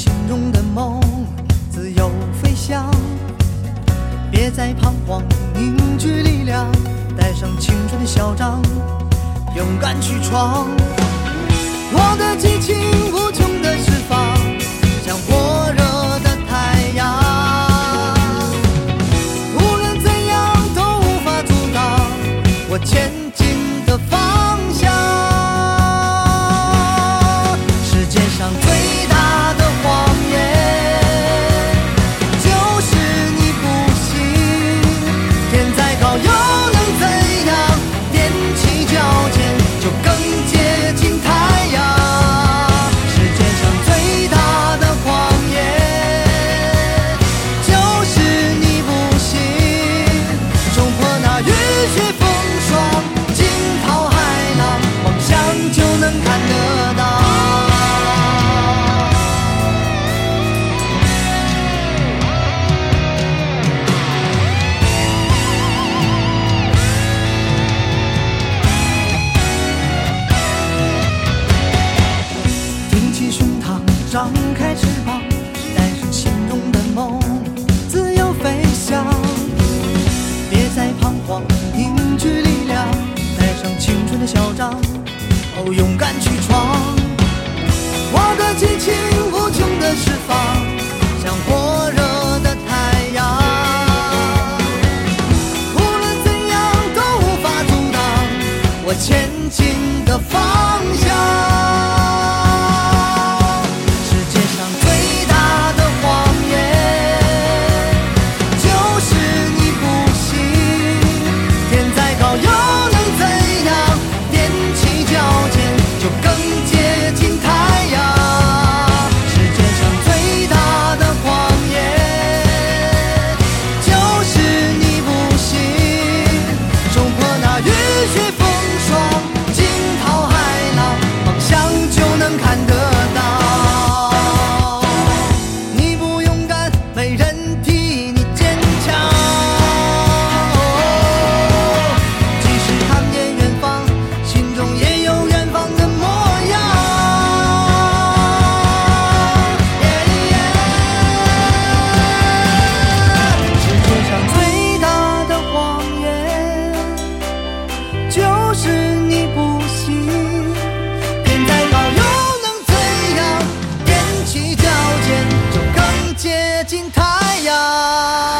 心中的梦自由飞翔，别再彷徨，凝聚力量，带上青春的嚣张，勇敢去闯。我的激情无穷的释放，像火热的太阳。无论怎样都无法阻挡，我前进。雨雪风霜惊涛骇浪梦想就能看得到。挺起胸膛张开翅我牵呀。